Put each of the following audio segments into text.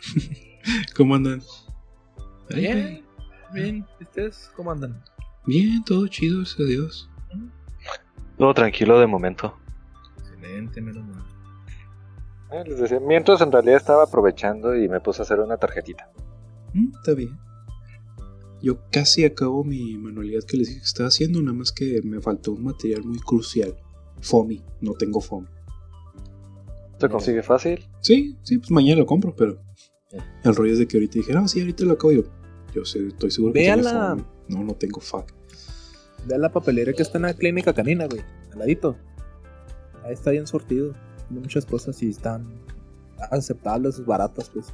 ¿Cómo andan? Bien, bien. ¿Ustedes cómo andan? Bien, todo chido, gracias a Dios. Todo tranquilo de momento. Excelente, menos mal. Eh, les decía, mientras en realidad estaba aprovechando y me puse a hacer una tarjetita. Mm, está bien. Yo casi acabo mi manualidad que les dije que estaba haciendo, nada más que me faltó un material muy crucial. FOMI, no tengo FOMI. ¿Se consigue fácil? Sí, sí, pues mañana lo compro, pero el rollo es de que ahorita dije, ah, sí, ahorita lo acabo yo. Yo sé, estoy seguro que. FOMI. No, no tengo fuck. Ve a la papelera que está en la clínica canina, güey. Al ladito. Ahí está bien sortido. Tiene muchas cosas y están aceptables, baratas, pues.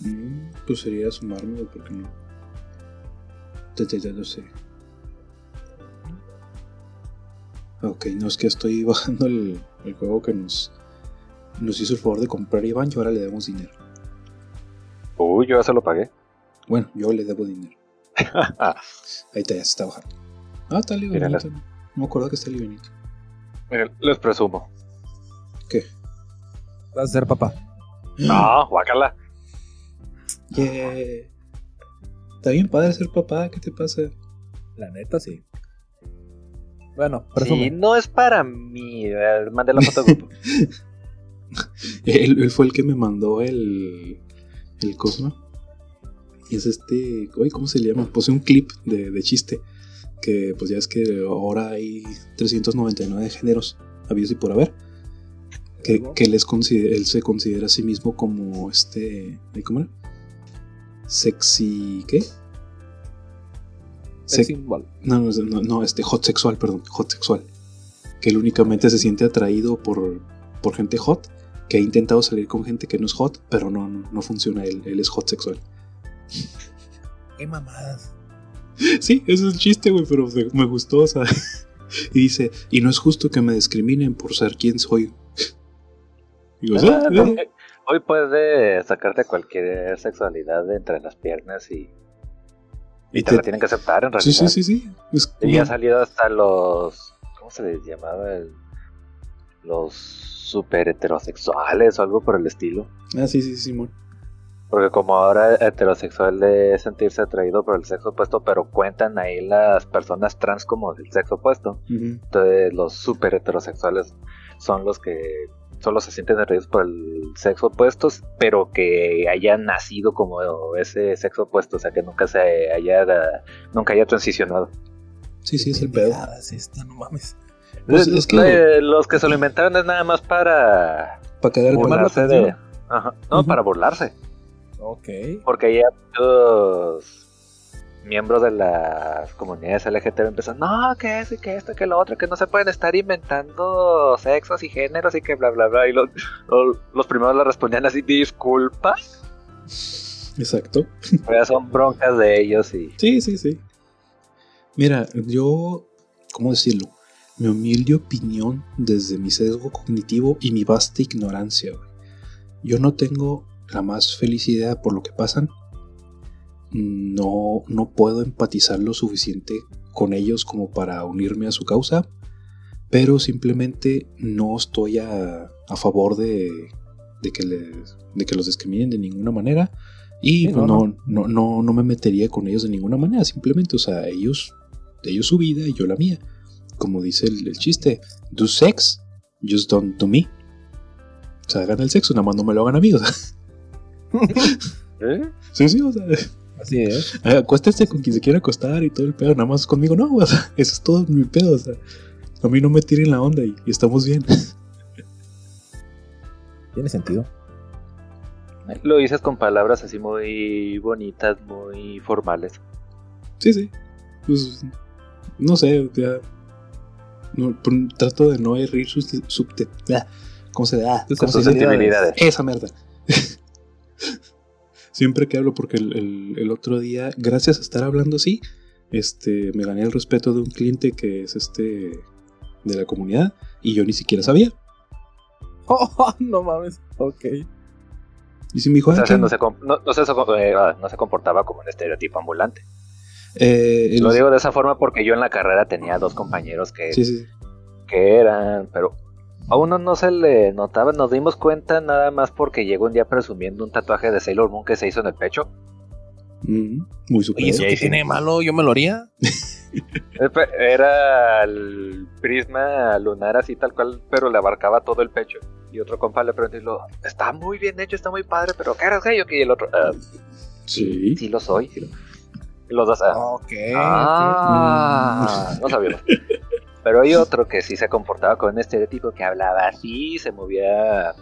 Mm, pues sería sumarme, güey, porque no. Ya, ya lo sé. Ok, no es que estoy bajando el, el juego que nos, nos hizo el favor de comprar Iván y ahora le damos dinero. Uy, yo ya se lo pagué. Bueno, yo le debo dinero. Ahí está, ya se está bajando. Ah, está Mírala. livianito. No me acuerdo que está livianito. Miren, les presumo. ¿Qué? Vas a ser papá. No, guácala. Yeah. Está bien padre ser papá, ¿qué te pasa? La neta, sí. Bueno, Sí, presume. no es para mí. Eh, Mandé la foto al grupo. Él, él fue el que me mandó el. El Cosmo. Y es este. Oye, ¿cómo se le llama? Puse un clip de, de chiste. Que pues ya es que ahora hay 399 géneros habidos y por haber. Que, que él, se considera a sí mismo como este. ¿Cómo era? Sexy. ¿Qué? Sex no, no, no, no, este hot sexual, perdón, hot sexual. Que él únicamente se siente atraído por, por gente hot, que ha intentado salir con gente que no es hot, pero no, no, no funciona, él, él es hot sexual. Qué mamadas. Sí, eso es un chiste, güey, pero me, me gustó, o sea. Y dice, y no es justo que me discriminen por ser quien soy. Digo, "Sí, Ah, no, eh". eh, Hoy puedes sacarte cualquier sexualidad de entre las piernas y, y Y te, te- la tienen que aceptar en Sí, realidad. sí, sí, sí. Es Y ha salido hasta los. ¿Cómo se les llamaba? El- los super heterosexuales o algo por el estilo. Ah, sí, sí, Simón. Porque como ahora heterosexual de sentirse atraído por el sexo opuesto, pero cuentan ahí las personas trans como del sexo opuesto. Entonces los super heterosexuales son los que solo se sienten atraídos por el sexo opuesto, pero que hayan nacido como ese sexo opuesto, o sea que nunca se haya nunca haya transicionado. Sí, sí, es el pedo. Esta, no mames. Pues es que- Eh, los que se lo inventaron es nada más para Para la burlarse de Ajá, no, para burlarse. Ok. Porque ya muchos miembros de las comunidades LGTB empiezan, no, que eso y que esto, que lo otro, que no se pueden estar inventando sexos y géneros y que bla, bla, bla. Y los, los, los primeros le respondían así, disculpa. Exacto. Pero son broncas de ellos y... Sí, sí, sí. Mira, yo, ¿cómo decirlo? Mi humilde opinión desde mi sesgo cognitivo y mi vasta ignorancia. güey. Yo no tengo la más feliz idea por lo que pasan. No, no puedo empatizar lo suficiente con ellos como para unirme a su causa, pero simplemente no estoy a, a favor de, de que les, de que los discriminen de ninguna manera. Y Sí, no, no, no, no, no me metería con ellos de ninguna manera. Simplemente, o sea, ellos, ellos su vida y yo la mía. Como dice el, el chiste, do sex, just don't to me. O sea, hagan el sexo, nada más no me lo hagan a mí. O sea, ¿Eh? sí, sí, o sea, Así es. acuéstese con quien se quiera acostar y todo el pedo, nada más conmigo no, o sea, eso es todo mi pedo, o sea, a mí no me tiren la onda y, y estamos bien. Tiene sentido. Lo dices con palabras así muy bonitas, muy formales. Sí, sí. Pues, no sé, ya. No, trato de no herir sus. subte- ah, ¿Cómo se da? Tus ¿Cómo se dice? Susceptibilidades. Esa mierda. Siempre que hablo, porque el, el- el otro día, gracias a estar hablando así, este, me gané el respeto de un cliente que es este de la comunidad y yo ni siquiera sabía. Oh, no mames. Ok. Y si me dijo, O sea, "Ah, ¿qué?". no, se, no, no se, eh, ah, no se comportaba como un estereotipo ambulante. Eh, el- Lo digo de esa forma porque yo en la carrera tenía dos compañeros que, Sí, sí. que eran, pero A uno no se le notaba, nos dimos cuenta nada más porque llegó un día presumiendo un tatuaje de Sailor Moon que se hizo en el pecho. Mm, muy ¿Y super. eso ahí qué tiene malo? Yo me lo haría. Era el prisma lunar así tal cual, pero le abarcaba todo el pecho. Y otro compa le preguntó y lo, está muy bien hecho, está muy padre, pero ¿qué eres gay o qué? Y el otro, "Ah, Sí. sí lo soy. sí lo-". Los dos, "Ah, Ok. Ah, no sabíamos. Pero hay otro que sí se comportaba con un estereotipo que hablaba así, se movía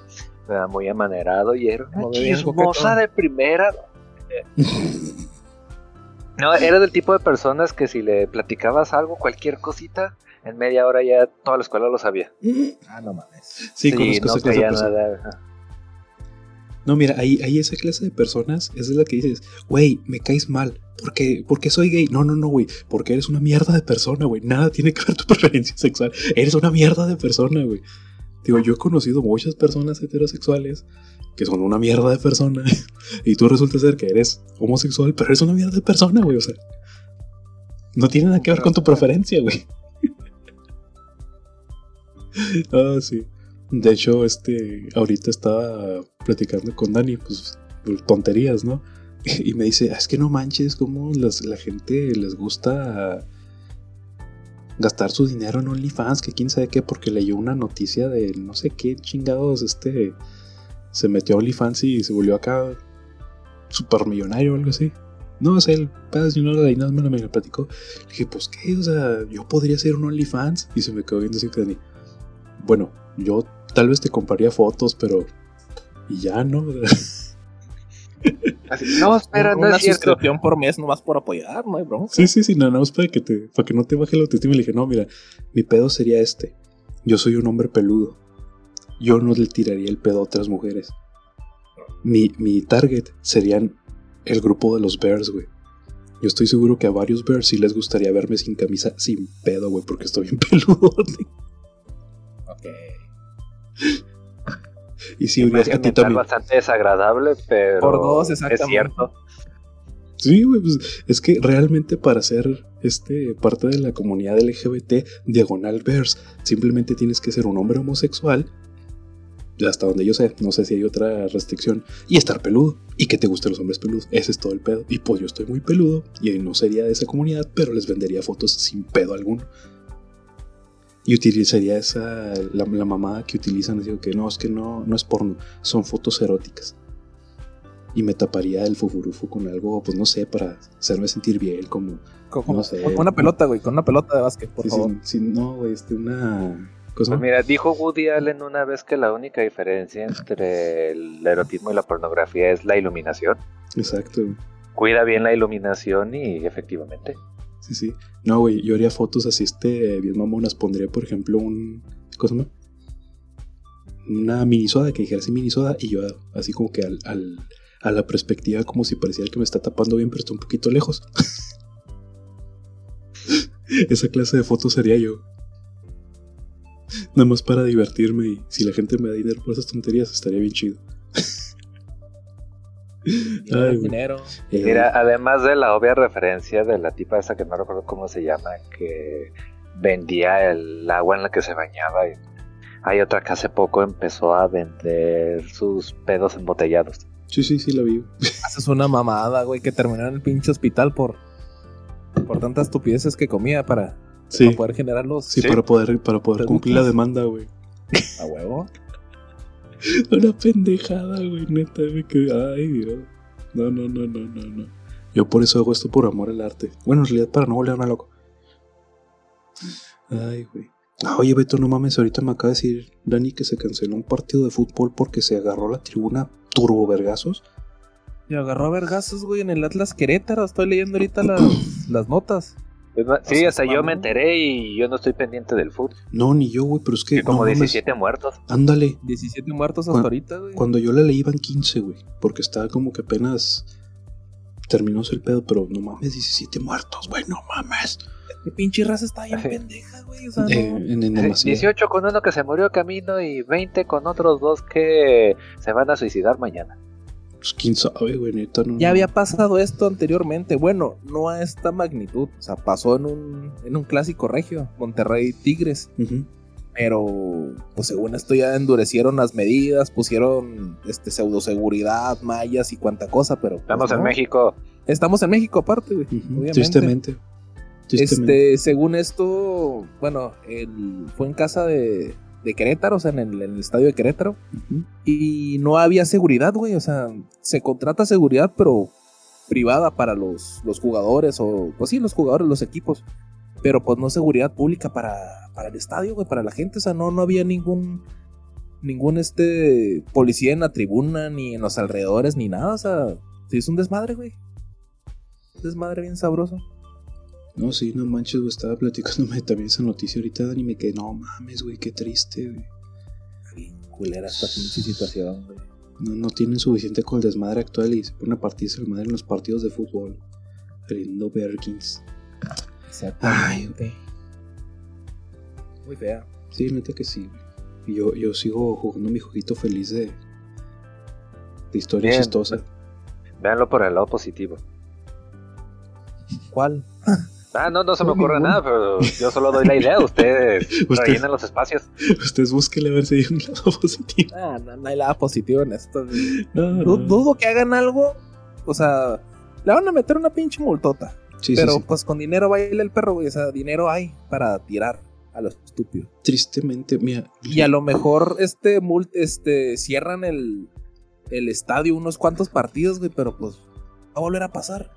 muy amanerado y era una chismosa de primera. No, era del tipo de personas que si le platicabas algo, cualquier cosita, en media hora ya toda la escuela lo sabía. Ah, no mames. Sí, conozco no esa clase de creía nada. No, mira, ahí, ahí esa clase de personas, esa es la que dices, güey, me caes mal. porque porque soy gay? No, no, no, güey. Porque eres una mierda de persona, güey. Nada tiene que ver tu preferencia sexual. Eres una mierda de persona, güey. Digo, yo he conocido muchas personas heterosexuales que son una mierda de persona. y tú resulta ser que eres homosexual, pero eres una mierda de persona, güey. O sea, no tiene nada que ver con tu preferencia, güey. ah, sí. De hecho, este, ahorita estaba platicando con Dani, pues, tonterías, ¿no? Y me dice, "Ah, es que no manches, como la gente les gusta gastar su dinero en OnlyFans, que quién sabe qué, porque leyó una noticia de no sé qué chingados, este, se metió a OnlyFans y se volvió acá supermillonario o algo así. No sé, el pedo de de me lo me lo platicó. Le dije, pues qué, o sea, yo podría ser un OnlyFans. Y se me quedó viendo así que Dani. Bueno, yo tal vez te compraría fotos, pero. Y ya, ¿no? Así, no, espera, no Una es cierto. suscripción por mes nomás por apoyar, no hay bronca. Sí, sí, sí, nada más para que, te, para que no te baje la autoestima. Y le dije, no, mira, mi pedo sería este. Yo soy un hombre peludo. Yo no le tiraría el pedo a otras mujeres. Mi, mi target serían el grupo de los bears, güey. Yo estoy seguro que a varios bears sí les gustaría verme sin camisa, sin pedo, güey, porque estoy bien peludo. Ok. y si Imagen a ti mental también. bastante desagradable, pero Por dos, es cierto. Sí, güey, pues es que realmente para ser este, parte de la comunidad LGBT diagonal verse, simplemente tienes que ser un hombre homosexual, hasta donde yo sé, no sé si hay otra restricción, y estar peludo, y que te gusten los hombres peludos, ese es todo el pedo. Y pues yo estoy muy peludo, y no sería de esa comunidad, pero les vendería fotos sin pedo alguno. Y utilizaría esa, la, la mamada que utilizan, digo que no, es que no, no es porno, son fotos eróticas y me taparía el fufurufo con algo, pues no sé, para hacerme sentir bien, como. No sé. con una pelota, güey, con una pelota de básquet, por sí, favor. sí, sí, no, güey, este, una. Cosa. Pues mira, dijo Woody Allen una vez que la única diferencia entre el erotismo y la pornografía es la iluminación. Exacto. Cuida bien la iluminación y efectivamente. Sí, sí. No, güey, yo haría fotos así, este, bien mamonas. Pondría, por ejemplo, un. ¿Cosa más? Una mini soda, que dijera así mini soda, y yo así como que al- a la perspectiva, como si pareciera que me está tapando bien, pero está un poquito lejos. Esa clase de fotos sería yo. Nada más para divertirme y si la gente me da dinero por esas tonterías, estaría bien chido. Dinero, Ay, güey. dinero. Eh, Mira, además de la obvia referencia de la tipa esa que no recuerdo cómo se llama, que vendía el agua en la que se bañaba. y hay otra que hace poco empezó a vender sus pedos embotellados. Sí, sí, sí, la vi. Haces una mamada, güey, que terminó en el pinche hospital por, por tantas estupideces que comía para, Sí, para poder generar los sí, Sí. para poder, para poder cumplir la demanda, güey. a huevo. Una pendejada, güey, neta, me quedé. Ay, Dios. No, no, no, no, no, no. Yo por eso hago esto por amor al arte. Bueno, en realidad para no volverme loco. Ay, güey. Ah, oye, Beto, no mames, ahorita me acaba de decir Dani que se canceló un partido de fútbol porque se agarró la tribuna turbo vergazos. Y agarró a vergazos, güey, en el Atlas Querétaro. Estoy leyendo ahorita las, las notas. Más, Sí, sea, hasta es yo me enteré y yo no estoy pendiente del fútbol. No, ni yo, güey, pero es que. Que como no mames, 17 muertos. Ándale. 17 muertos hasta ahorita, güey. Cuando yo la leí iban 15, güey. Porque estaba como que apenas terminó el pedo, pero no mames, 17 muertos, güey, no mames. Qué pinche raza está bien pendeja, güey. O sea, Eh, no. en, en demasiado. 18 con uno que se murió camino y 20 con otros dos que se van a suicidar mañana. Pues quién sabe, güey, neta, no. Ya había pasado esto anteriormente. Bueno, no a esta magnitud. O sea, pasó en un, en un clásico regio. Monterrey Tigres. Pero, pues según esto ya endurecieron las medidas, pusieron este pseudoseguridad, mallas y cuanta cosa, pero. pues, Estamos en no. México. Estamos en México aparte, güey. Ujú, obviamente. Tristemente. Tristemente. Este, según esto, bueno, el, fue en casa de, de Querétaro, o sea, en el, en el estadio de Querétaro, y no había seguridad, güey, o sea, se contrata seguridad, pero privada para los, los jugadores, o pues sí, los jugadores, los equipos, pero pues no seguridad pública para, para el estadio, güey, para la gente, o sea, no, no había ningún, ningún este policía en la tribuna, ni en los alrededores, ni nada, o sea, se hizo un desmadre, güey. Un Desmadre bien sabroso. No, sí, no manches, güey. Estaba platicándome también esa noticia ahorita, Dani. y Me quedé, no mames, güey, qué triste, güey. Bien culera esta pinche situación, güey. No, no tienen suficiente con el desmadre actual y se pone a partirse el madre en los partidos de fútbol. Lindo Berkins. Exactamente. Muy fea. Sí, neta que sí, güey. Y yo, yo sigo jugando mi jueguito feliz de, de historia Bien. chistosa. Véanlo por el lado positivo. ¿Cuál? Ah, no, no se me ocurre nada, pero yo solo doy la idea. Ustedes Usted- rellenan los espacios. Ustedes búsquenle a ver si hay un lado positivo. Ah, no, no hay nada positivo en esto. güey. No, Du- no. Dudo que hagan algo. O sea, le van a meter una pinche multota. Sí, pero sí. pues con dinero baila el perro, güey. O sea, dinero hay para tirar a los estúpidos. Tristemente, mira. Y a lo mejor este, mul- este cierran el, el estadio unos cuantos partidos, güey. Pero pues va a volver a pasar.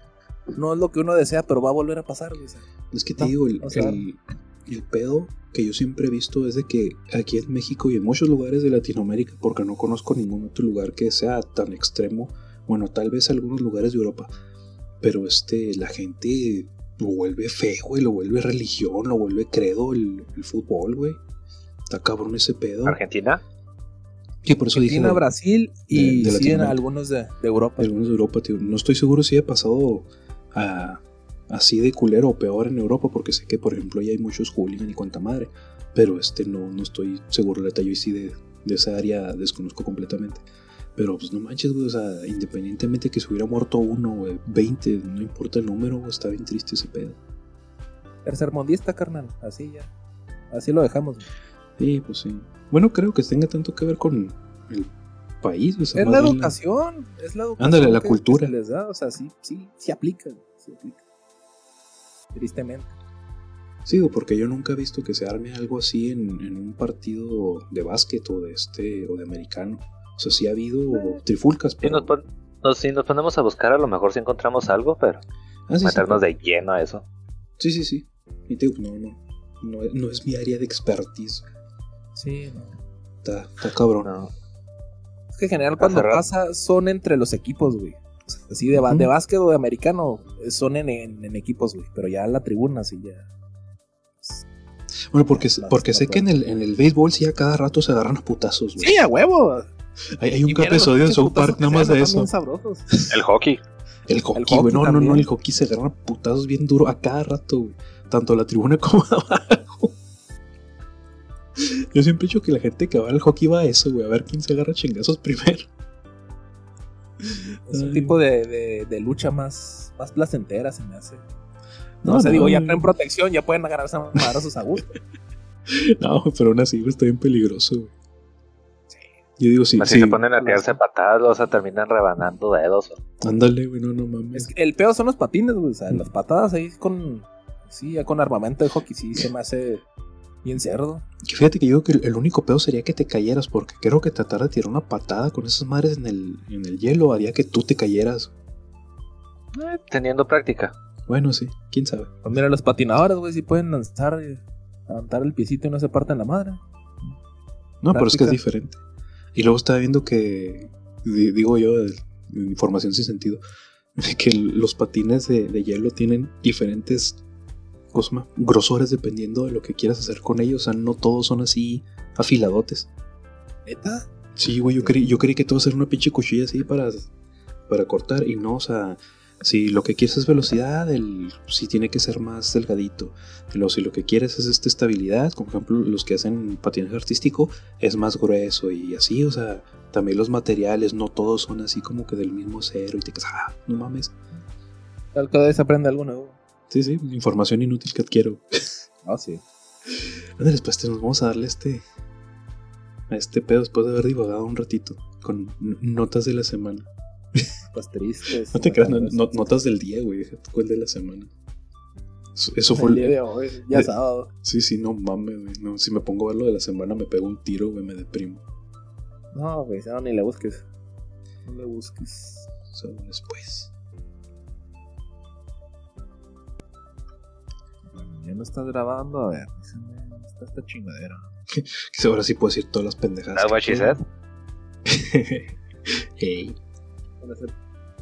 No es lo que uno desea, pero va a volver a pasar. Es que te No, digo, el, o sea- el, el pedo que yo siempre he visto es de que aquí en México y en muchos lugares de Latinoamérica, porque no conozco ningún otro lugar que sea tan extremo, bueno, tal vez algunos lugares de Europa, pero este, la gente lo vuelve fe, güey, lo vuelve religión, lo vuelve credo el, el fútbol, güey. Está cabrón ese pedo. Argentina. Sí, por eso dije Argentina, Brasil y de sí, en algunos de, de Europa. algunos de Europa, tío. No estoy seguro si he pasado a- así de culero o peor en Europa, porque sé que, por ejemplo, ya hay muchos hooligan y cuanta madre. Pero este no, no estoy seguro, neta. Yo sí de, de esa área desconozco completamente. Pero pues no manches, güey. O sea, independientemente que se hubiera muerto uno, güey, 20, no importa el número, güey, está bien triste ese pedo. Tercermundista, carnal. Así ya. Así lo dejamos. güey. Sí, pues sí. Bueno, creo que tenga tanto que ver con el país, o sea, Es la educación. Es la educación. Ándale, la que- cultura. que se les da. O sea, sí, sí, sí aplica. Aplica. Tristemente. Sí, porque yo nunca he visto que se arme algo así en, en un partido de básquet o de este o de americano. O sea, sí ha habido trifulcas, Si pero... nos, pon- nos- si nos ponemos a buscar, a lo mejor si encontramos algo, pero Ah, sí, sí, meternos de lleno a eso. Sí, sí, sí. Y te digo, no, no, no, es- no es mi área de expertise. Sí, no. Está, está cabrón. No. Es que en general cuando pasa son entre los equipos, güey. O sea, así de, Ujú. de básquet o de americano eh, son en, en- en equipos, güey. Pero ya en la tribuna sí ya. Bueno, porque, porque sé que en el, en el béisbol sí a cada rato se agarran a putazos, güey. Sí, a huevo. Hay, hay un los episodio de pinches South Park nada más de eso. El hockey. El hockey, güey. No, no, no, el hockey se agarran a putazos bien duro a cada rato, güey. Tanto a la tribuna como abajo. Yo siempre he dicho que la gente que va al hockey va a eso, güey. A ver quién se agarra chingazos primero. Es un tipo de, de- de lucha más, más placentera, se me hace. No, No, o sea, no, digo, ya traen protección, ya pueden agarrarse a madrazos a gusto. No, pero aún así, güey, está bien peligroso, güey. Yo digo, sí, sí. se ponen a tirarse patadas, o sea, terminan rebanando dedos. Ándale, güey, no, no mames. Es que el peor son los patines, güey. O sea, las patadas ahí con. Sí, ya con armamento de hockey, sí se me hace bien cerdo. Fíjate que yo creo que el, único pedo sería que te cayeras, porque creo que tratar de tirar una patada con esas madres en el, en el hielo haría que tú te cayeras. Eh, teniendo práctica. Bueno, sí, quién sabe. Pues mira, los patinadores, güey, sí pueden lanzar, eh, levantar el piecito y no se parten la madre. No, pero es que es diferente. Y luego estaba viendo que, di- digo yo, información sin sentido, que los patines de, de hielo tienen diferentes ¿cómo se llama? grosores dependiendo de lo que quieras hacer con ellos. O sea, no todos son así afiladotes. ¿Neta? Sí, güey, yo creí, yo creí que todo era una pinche cuchilla así para, para cortar y no, o sea, si lo que quieres es velocidad, el, sí tiene que ser más delgadito. Luego, si lo que quieres es esta estabilidad, como por ejemplo los que hacen patinaje artístico, es más grueso y así, o sea, también los materiales, no todos son así como que del mismo acero y te quedas, ah, no mames. Tal cada vez aprende algo nuevo. Sí, sí, información inútil que adquiero. Ah, sí. Ándale, pues vamos a darle este. A este pedo después de haber divagado un ratito. Con notas de la semana. Pues tristes. No te creas, no- no- notas del día, güey. Cuál de la semana. Eso, eso fue. El día de hoy, ya de- sábado. Sí, sí, no mames, güey. No, si me pongo a ver lo de la semana, me pego un tiro, güey, me deprimo. No, güey, no, ni le busques. No le busques. O sea, después. Ya no estás grabando, a ver. díseme, ¿dónde Está esta chingadera. Que ahora sí puedo decir todas las pendejadas. That's what que she said. quiero. Ey. Van a hacer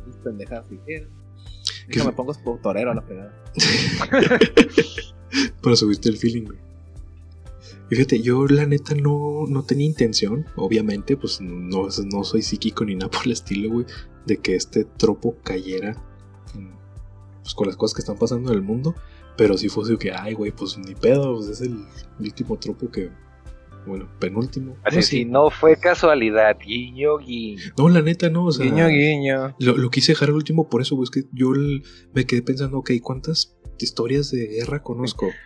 mis pendejadas si quieren. Que me por torero a la pegada. Para subirte el feeling, güey. Y Fíjate, yo la neta no, no tenía intención, obviamente, pues no, no soy psíquico ni nada por el estilo, güey, de que este tropo cayera pues, con las cosas que están pasando en el mundo. Pero si fuese que, ay, güey, pues ni pedo, pues es el último tropo que, bueno, penúltimo. Así no, si sí. no fue casualidad, guiño, guiño. No, la neta no, o sea, guiño, guiño. Lo, lo quise dejar al último por eso, güey. Es que yo el- me quedé pensando, ok, ¿cuántas historias de guerra conozco?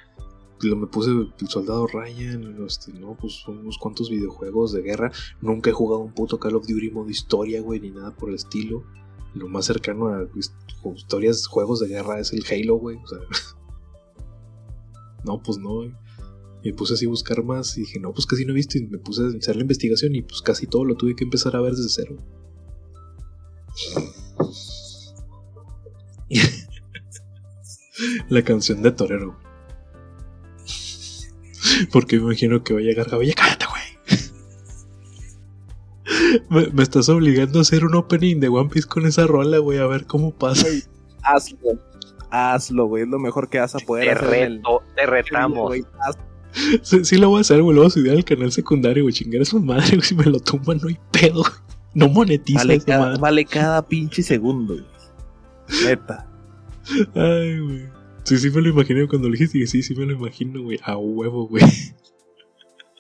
Lo, me puse el soldado Ryan, este, no, pues unos cuantos videojuegos de guerra. Nunca he jugado un puto Call of Duty modo historia, güey, ni nada por el estilo. Lo más cercano a his- historias, juegos de guerra es el Halo, güey. O sea, no, pues no, güey. Me puse así a buscar más y dije, no, pues casi no he visto. Y me puse a hacer la investigación y pues casi todo lo tuve que empezar a ver desde cero. La canción de Torero. Porque me imagino que va a llegar Gabriel. ¡Cállate! Me, me estás obligando a hacer un opening de One Piece con esa rola, güey. A ver cómo pasa. Hazlo. Hazlo, güey. Es lo mejor que vas a poder Te hacer. el- te retamos. Sí, sí lo voy a hacer, güey. Lo voy a subir al canal secundario, güey. Chingar a su madre, güey. Si me lo tumban, no hay pedo. No monetiza Vale esa cada, madre. vale cada pinche segundo, güey. Neta. Ay, güey. Sí, sí me lo imaginé cuando lo dijiste. Dije, sí, sí me lo imagino, güey. A huevo, güey.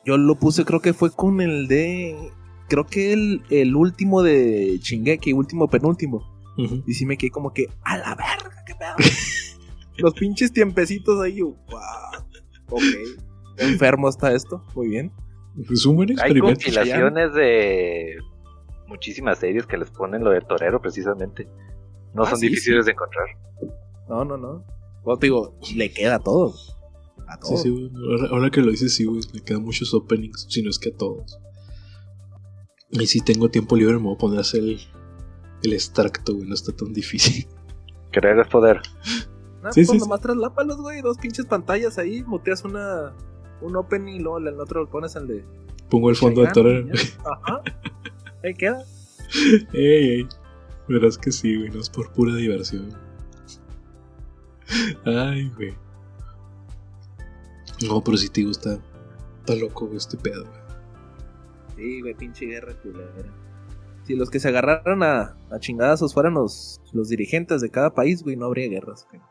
Yo lo puse, creo que fue con el de. Creo que el, el último de Shingeki, último penúltimo. Y sí me quedé como que, a la verga, qué pedo. Los pinches tiempecitos ahí, yo, wow. Ok. Enfermo está esto. Muy bien. Es un buen Hay experimento. compilaciones de muchísimas series que les ponen lo de torero precisamente. No Ah, son sí, difíciles de encontrar. No, no, no. Bueno, te digo, le queda a todo. A todo. Sí, sí, güey. Ahora, ahora que lo dices, sí, güey. Le quedan muchos openings, si no es que a todos. Y si tengo tiempo libre, me voy a poner a hacer el, el extracto, güey. No está tan difícil. Querer es poder. No, Sí, pues sí, nomás traslápalos, güey. Dos pinches pantallas ahí. Muteas una. Un opening y luego el otro lo pones al de. Pongo el fondo de ya. Ajá. Ahí queda. ey, ey. Verás que sí, güey. No es por pura diversión. Ay, güey. No, pero si te digo, está, está loco, güey, este pedo, güey. Sí, güey, pinche guerra culera. Si los que se agarraran a, a chingadazos fueran los, los dirigentes de cada país, güey, no habría guerras. güey.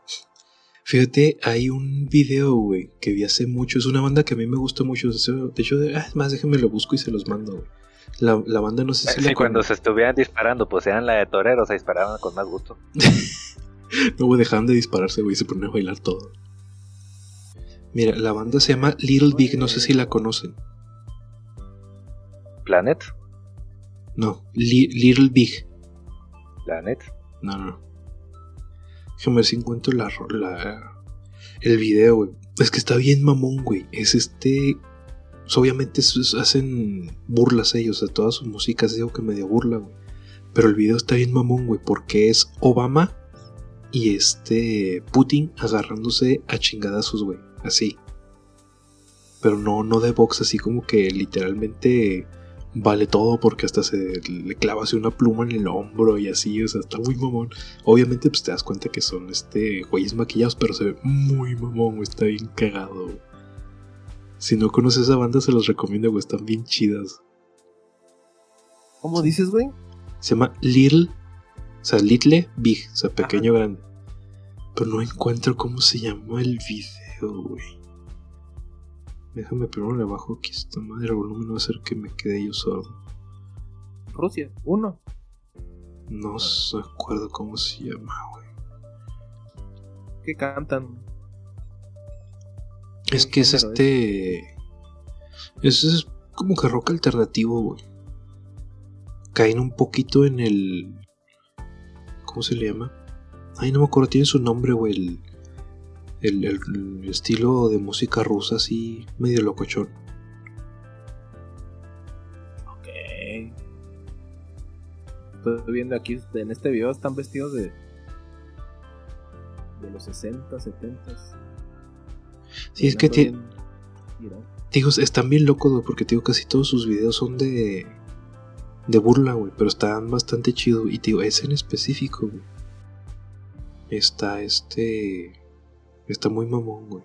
Fíjate, hay un video, güey, que vi hace mucho. Es una banda que a mí me gusta mucho. De hecho, de- ah, es más, déjenme lo busco y se los mando, güey. La, la banda no sé si Sí, la cuando se estuvieran disparando, pues eran la de toreros, se disparaban con más gusto. No, güey, dejaban de dispararse, güey, se ponían a bailar todo. Mira, la banda se llama Little Big, no sé si la conocen. Planet, No, Li- Little Big. Planet. No, no. Déjame ver si encuentro la, la- el video, güey. Es que está bien mamón, güey. Es este. pues, obviamente hacen burlas ellos. De toda su música es algo que medio burla, güey. Pero el video está bien mamón, güey. Porque es Obama y este Putin agarrándose a chingadazos, güey. Así. Pero no, no de box, así como que literalmente vale todo porque hasta se le clava así una pluma en el hombro y así, o sea, está muy mamón. Obviamente pues te das cuenta que son este güeyes maquillados, pero se ve muy mamón, güey, está bien cagado. güey. Si no conoces esa banda se los recomiendo, güey, están bien chidas. ¿Cómo dices, güey? Se llama Little, o sea, Little Big, o sea, pequeño grande. Pero no encuentro cómo se llama el video, güey. Déjame primero le bajo aquí esta madre, el volumen va a hacer que me quede yo sordo. Rusia, uno. No s- me acuerdo cómo se llama, güey. Que cantan. Es que es este. Es, es como que rock alternativo, güey. Caen un poquito en el. ¿Cómo se le llama? Ay, no me acuerdo, tiene su nombre, güey. El, el, el- estilo de música rusa, así, medio locochón. Ok. Estoy viendo aquí, en este video están vestidos de. de los 60, 70. Sí, es que ti- Digo, están bien locos, güey, porque digo, casi todos sus videos son de. de burla, güey, pero están bastante chidos. Y digo, ese en específico, güey. Está este. Está muy mamón, güey.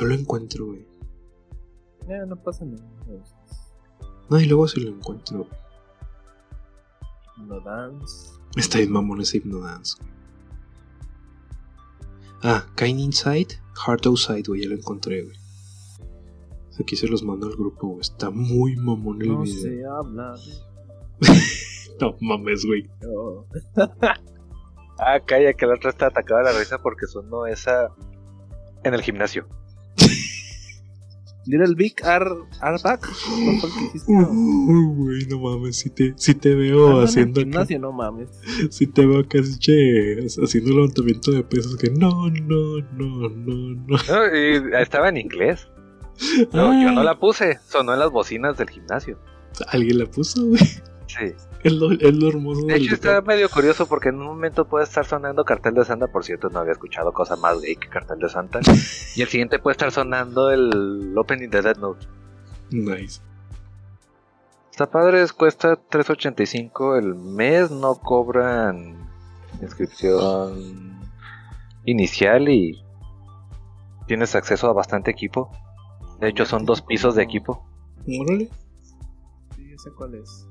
No lo encuentro, güey. Ya, no pasa nada. No, y luego si lo encuentro. No dance. Está bien mamón ese Hypnodance. güey. Ah, Kind Inside, Heart Outside, güey, ya lo encontré, güey. Aquí se los mando al grupo, güey. Está muy mamón el No video. se habla No mames, güey. de. Ah, calla, que la otra está atacada de la risa porque sonó esa en el gimnasio. Little Big Are, are Back. ¿Cuál fue el que hiciste? No. Uy, güey, no mames, si te, si te veo Ando en el haciendo gimnasio, no mames. si te veo acá, che, haciendo levantamiento de pesos, que no, no, no, no, no. No, y estaba en inglés. No, yo no la puse, sonó en las bocinas del gimnasio. Alguien la puso, güey. Sí. Es lo, es lo hermoso De hecho, está medio curioso porque en un momento puede estar sonando Cartel de Santa. Por cierto, no había escuchado cosa más gay que Cartel de Santa. y el siguiente puede estar sonando el opening de Dead Note. Nice. Está padre, es- cuesta 3.85 el mes, no cobran inscripción inicial y tienes acceso a bastante equipo. De hecho, son dos pisos de equipo. Órale. Sí, yo sé cuál es.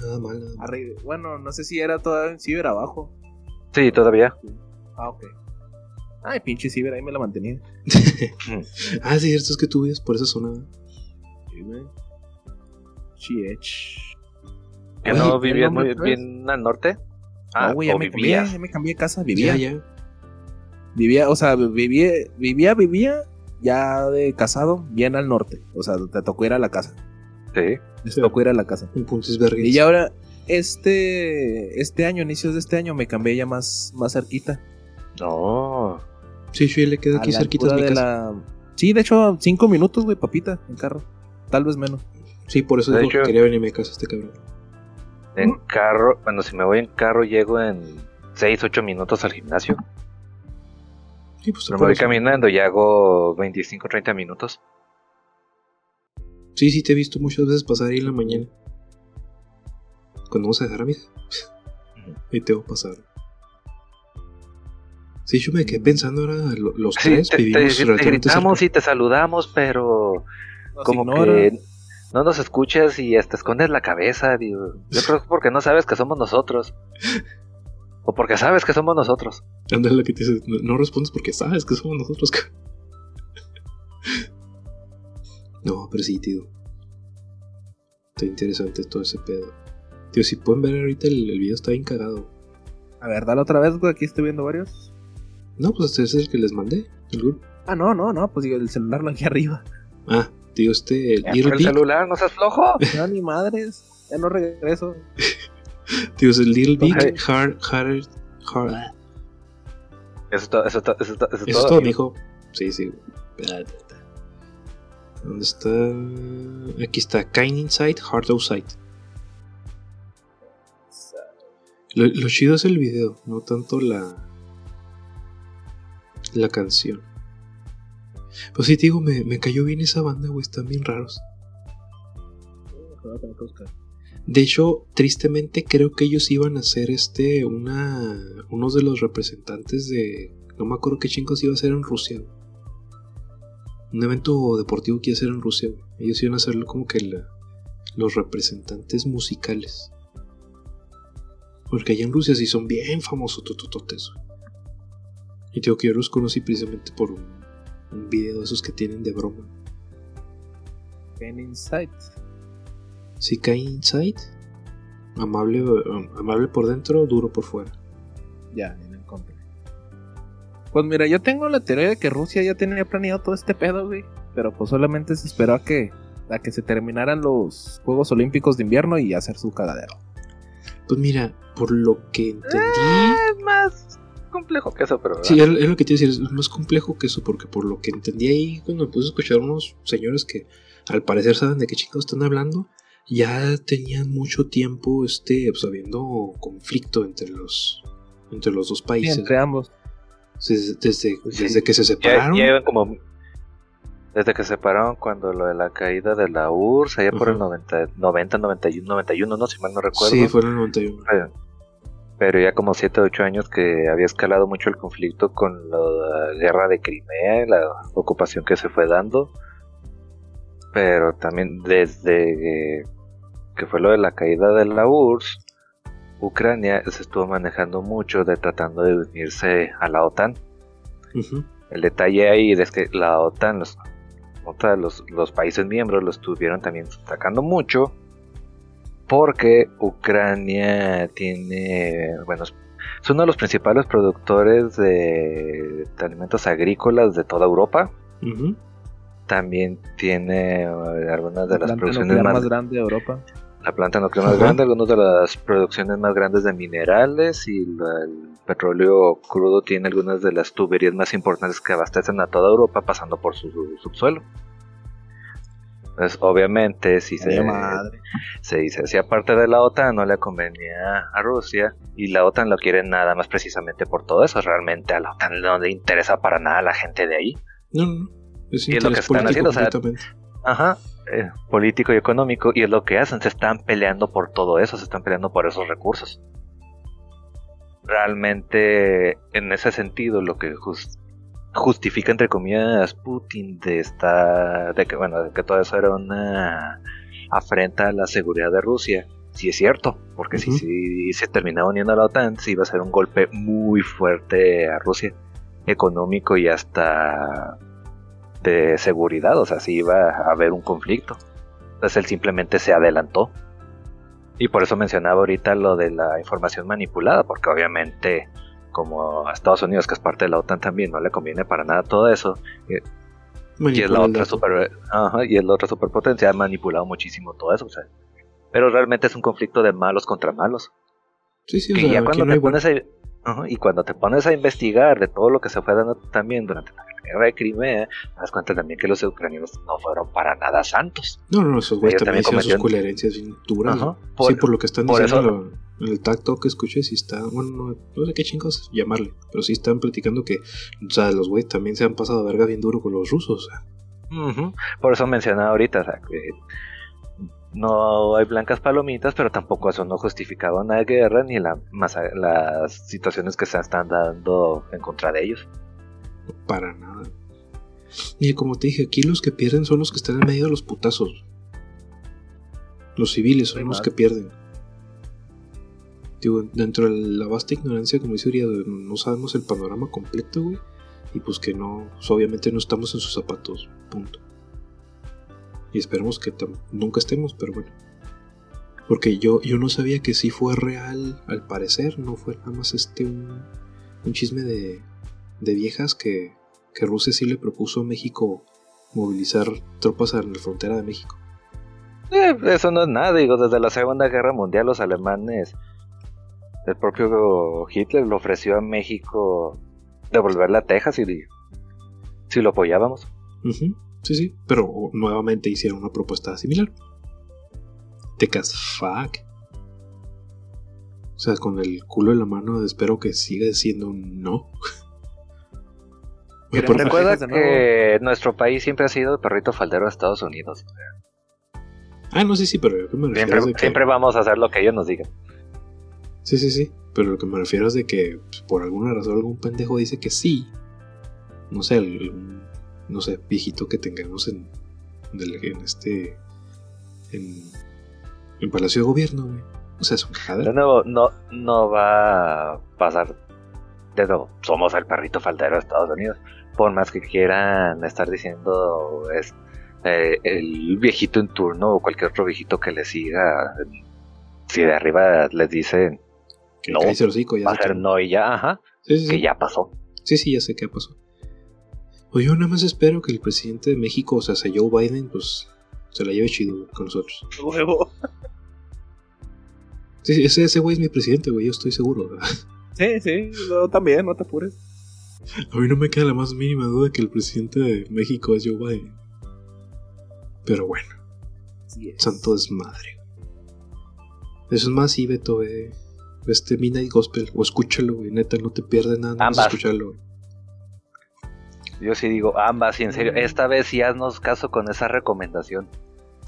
Nada mal, nada mal. Arri- Bueno, no sé si era todavía en Ciber abajo. Sí, todavía. Ah, ok. Ay, pinche Ciber, ahí me la mantenía. Ah, sí, cierto, es que tú vives por esa zona. Sí, güey. Chiech. ¿Que no ¿el vivías muy bien al norte? Ah, güey, ya me cambié, vivías. ya me cambié de casa, vivía. Ya, ya. Vivía, o sea, vivía, vivía, vivía ya de casado, bien al norte. O sea, te tocó ir a la casa. Sí. Tocó ir a la casa. En Puntis Vergas. Y ahora, este, este año, inicios de este año, me cambié ya más, más cerquita. No. Sí, sí, le queda aquí cerquita de mi casa. la- Sí, de hecho, cinco minutos, güey, papita, en carro. Tal vez menos. Sí, por eso De digo que hecho- quería venirme a casa este cabrón. En carro, bueno, si me voy en carro llego en 6, 8 minutos al gimnasio. Sí, pues Pero me voy caminando y hago 25, 30 minutos. Sí, sí, te he visto muchas veces pasar ahí en la mañana. Cuando vamos a dejar a mi hija. Ahí te voy a pasar. Sí, yo me quedé pensando ahora, lo- los Sí, tres te, te- vivimos te gritamos cerca. y te saludamos, pero Nos como ignora. que no nos escuchas y hasta escondes la cabeza. Digo. Yo creo que es porque no sabes que somos nosotros. O porque sabes que somos nosotros. Ándale, lo que te dices, no, no respondes porque sabes que somos nosotros. no, pero sí, tío. Está interesante todo ese pedo. Tío, si pueden ver ahorita el, el video está bien cagado. A ver, dale otra vez, güey, aquí estoy viendo varios. No, pues este es el que les mandé, el grupo. Ah, no, no, no, pues digo, el celular lo aquí arriba. Ah, tío, este, el Ya, Little pero el celular, no seas flojo. No, ni madres. Ya no regreso. tío, es el Little Big. Hard, Hard, Hard. Eso está, eso está, eso está, eso Eso es todo, mijo. Sí, sí. ¿Dónde está? Aquí está, Kind Inside, Hard Outside. Lo, lo chido es el video, no tanto la. La canción. Pues sí, te digo, me, me cayó bien esa banda, güey, están bien raros. De hecho, tristemente creo que ellos iban a ser este, una, unos de los representantes de, no me acuerdo qué chingos iba a ser en Rusia. Un evento deportivo que iba a ser en Rusia. güey. Ellos iban a ser como que la- los representantes musicales. Porque allá en Rusia sí son bien famosos totototes. Y tengo que yo los conocí precisamente por un, un video de esos que tienen de broma. Pen Insight. Si cae inside, amable, um, amable por dentro, duro por fuera. Ya. Pues mira, yo tengo la teoría de que Rusia ya tenía planeado todo este pedo, güey. Pero pues solamente se esperó a que, a que se terminaran los Juegos Olímpicos de invierno y hacer su cagadero. Pues mira, por lo que entendí. Es más complejo que eso, pero. Sí, es, es lo que te iba a decir, es más complejo que eso, porque por lo que entendí ahí, cuando me puse a escuchar a unos señores que al parecer saben de qué chicos están hablando, ya tenían mucho tiempo este, pues, habiendo conflicto entre los, entre los dos Sí, países. entre ambos. Desde, desde, Sí. desde que se Ya, separaron. ya iban como. Desde que se separaron cuando lo de la caída de la URSS, allá por Ajá. el 90, 90, 91, 91, no, si mal no recuerdo. sí, fue en el 91. Pero, pero ya como 7 o 8 años que había escalado mucho el conflicto con la guerra de Crimea, la ocupación que se fue dando. Pero también desde que fue lo de la caída de la URSS, Ucrania se estuvo manejando mucho de tratando de unirse a la OTAN. El detalle ahí es que la OTAN, los, los, los países miembros lo estuvieron también sacando mucho porque Ucrania tiene, bueno, es uno de los principales productores de, de alimentos agrícolas de toda Europa. También tiene eh, algunas de La las producciones más, más grande de Europa. La planta nuclear más Ajá. grande, algunas de las producciones más grandes de minerales y la- el petróleo crudo tiene algunas de las tuberías más importantes que abastecen a toda Europa pasando por su, su subsuelo. Entonces, obviamente, si se, se dice hacía parte de la OTAN, no le convenía a Rusia y la OTAN lo quiere nada más precisamente por todo eso. Realmente a la OTAN no le interesa para nada a la gente de ahí. No, no, no. Es Y es lo que están haciendo, o sea. Ajá, eh, político y económico, y es lo que hacen, se están peleando por todo eso, se están peleando por esos recursos. Realmente, en ese sentido, lo que jus- justifica, entre comillas, Putin de esta, de que, bueno, de que todo eso era una afrenta a la seguridad de Rusia, sí es cierto, porque si, si se terminaba uniendo a la OTAN, sí iba a ser un golpe muy fuerte a Rusia, económico y hasta de seguridad, o sea, sí iba a haber un conflicto. Entonces él simplemente se adelantó. Y por eso mencionaba ahorita lo de la información manipulada, porque obviamente como a Estados Unidos, que es parte de la OTAN también, no le conviene para nada todo eso. Y es la otra super, ajá, y es la otra superpotencia, ha manipulado muchísimo todo eso. o sea. pero realmente es un conflicto de malos contra malos. Sí, sí, o Que sea, ya cuando no te pones y cuando te pones a investigar de todo lo que se fue dando también durante la guerra de Crimea, te das cuenta también que los ucranianos no fueron para nada santos. No, no, esos güeyes también hicieron sus coherencias bien duras. Por- sí, por lo que están diciendo eso- lo- el tacto que escuché, sí está, bueno, no, no sé qué chingos llamarle, pero sí están platicando que, o sea, los güeyes también se han pasado verga bien duro con los rusos. o sea. Por eso mencionaba ahorita, o sea, que no hay blancas palomitas, pero tampoco eso no justificaba una guerra ni la masa- las situaciones que se están dando en contra de ellos. Para nada. Y como te dije, aquí los que pierden son los que están en medio de los putazos. Los civiles son los que pierden. Digo, dentro de la vasta ignorancia, como dice Uriah, de no sabemos el panorama completo, güey. Y pues que no, pues obviamente no estamos en sus zapatos, punto. Y esperemos que nunca estemos, pero bueno. Porque yo, yo no sabía que sí fue real, al parecer, no fue nada más este un, un chisme de, de viejas que, que Rusia sí le propuso a México movilizar tropas en la frontera de México. Eh, eso no es nada, digo, desde la Segunda Guerra Mundial los alemanes, el propio Hitler le ofreció a México devolverle a Texas y si lo apoyábamos. Ujú, Sí, sí, pero nuevamente hicieron una propuesta similar. Tecas fuck. O sea, con el culo en la mano espero que siga siendo un no. Texas Recuerda que nuestro país siempre ha sido el perrito faldero de Estados Unidos. Ah, no, sí, sí, pero lo que me refiero Siempre, es que... siempre vamos a hacer lo que ellos nos digan. Sí, sí, sí. Pero lo que me refiero es de que pues, por alguna razón algún pendejo dice que sí. No sé, algún, no sé, viejito que tengamos en, en, este. En, en Palacio de Gobierno, güey. O sea, es un De cajadero. nuevo, no, no va a pasar. De nuevo, somos el perrito faldero de Estados Unidos. Por más que quieran estar diciendo es eh, el viejito en turno o cualquier otro viejito que le siga, si de arriba les dicen Que no, ya va a se ser no y ya, ajá, Sí, sí, sí. que ya pasó. Sí, sí, ya sé qué pasó. Pues yo nada más espero que el presidente de México, o sea, sea Joe Biden, pues se la lleve chido con nosotros. Huevo. Sí, ese, ese güey es mi presidente, güey, yo estoy seguro. ¿verdad? Sí, sí, yo también, no te apures. A mí no me queda la más mínima duda que el presidente de México es Joe Biden. Pero bueno, Sí es. santo desmadre. Eso es más, sí, Beto, ve, ve este Midnight Gospel, o escúchalo, güey, neta, no te pierdes nada, escucharlo, güey. Yo sí digo ambas, y en serio, esta vez sí haznos caso con esa recomendación.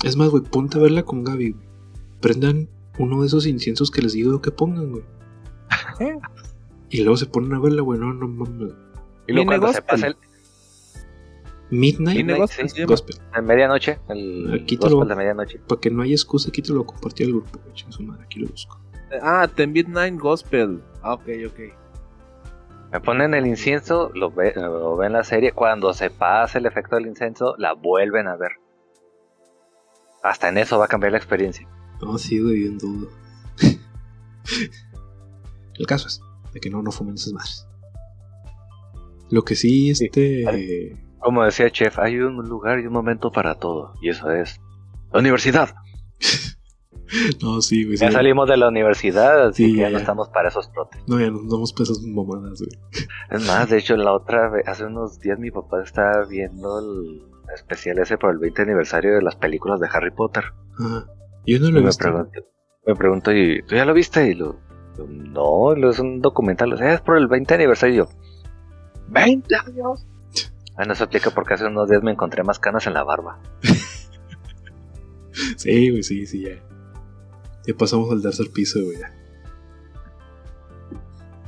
Es más, güey, ponte a verla con Gaby, güey. Prendan uno de esos inciensos que les digo que pongan, güey. Y luego se ponen a verla, güey, no, no mames. Y luego Viene cuando se pasa el, Midnight gospel, sí. Gospel. en medianoche, el Aquí te lo- gospel de medianoche. Para que no haya excusa, aquí te lo compartí al grupo, su madre, aquí lo busco. Ah, The Midnight Gospel. Ah, ok, ok. Me ponen el incienso, lo, ve, lo ven la serie, cuando se pasa el efecto del incienso, la vuelven a ver. Hasta en eso va a cambiar la experiencia. No, sí, güey, bien dudo. El caso es de que no, no fumen esas madres. Lo que sí, este. Como decía Chef, hay un lugar y un momento para todo, y eso es la universidad. No, sí, güey. sí. Ya salimos de la universidad, así Sí, que ya, ya, no estamos para esos trotes. No, ya nos damos pesas mamadas, güey. Es más, de hecho, la otra vez, hace unos días mi papá estaba viendo el especial ese por el 20 aniversario de las películas de Harry Potter. Ajá. Yo no lo he me visto. pregunto, me pregunto, ¿y tú ya lo viste? Y lo, no, es un documental, o sea, es por el 20 aniversario. Y yo, ¿20 años? Bueno, eso explica porque hace unos días me encontré más canas en la barba. Sí, güey, sí, sí, ya. Ya pasamos al tercer piso, güey.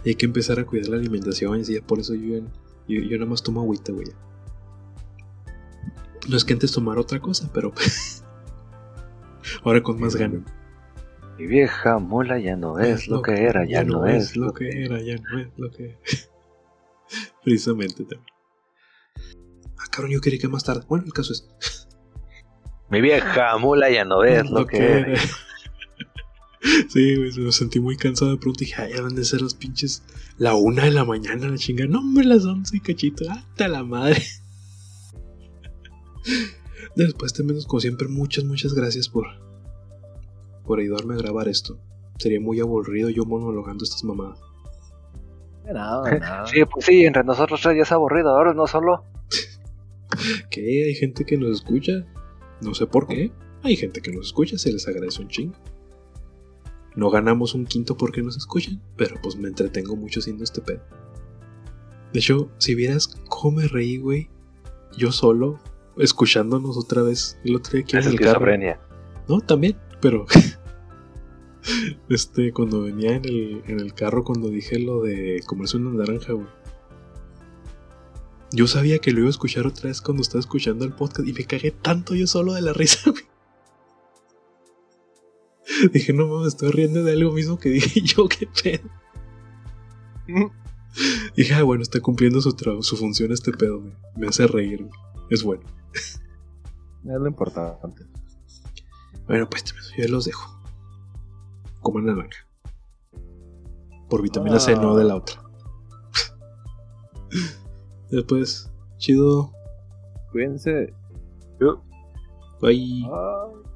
Y hay que empezar a cuidar la alimentación, y sí, ya por eso yo, yo, yo nada más tomo agüita, güey. No es que antes tomara otra cosa, pero. Ahora con más ganas. Mi vieja mula ya no es lo que era, ya, no, es lo que era, ya no es lo que Precisamente también. Ah, cabrón, yo quería que más tarde. Bueno, el caso es. Mi vieja mula ya no es lo, que, era. Sí, güey, me sentí muy cansado de pronto y dije, ay, ya van de ser las pinches la una de la mañana, la chinga. No, hombre, las once y cachito, hasta la madre. Después también, como siempre, muchas, muchas gracias por, por ayudarme a grabar esto. Sería muy aburrido yo monologando estas mamadas. Nada. Sí, pues sí, entre nosotros tres ya es aburrido, ahora no solo. Que hay gente que nos escucha, no sé por qué. Hay gente que nos escucha, se les agradece un chingo. No ganamos un quinto porque nos escuchan, pero pues me entretengo mucho haciendo este pedo. De hecho, si vieras cómo me reí, güey, yo solo, escuchándonos otra vez el otro día aquí Es en el carro. No, también, pero. este, cuando venía en el, en el carro, cuando dije lo de comerse una naranja, güey. Yo sabía que lo iba a escuchar otra vez cuando estaba escuchando el podcast y me cagué tanto yo solo de la risa, güey. Dije, no mames, estoy riendo de algo mismo que dije yo, qué pedo. Dije, ah, bueno, está cumpliendo su, su función este pedo, me, me hace reír. Es bueno. Es lo importante. Bueno, pues yo los dejo. Coman naranja. Por vitamina C, Ah. no de la otra. Después, chido. Cuídense. Bye. Bye.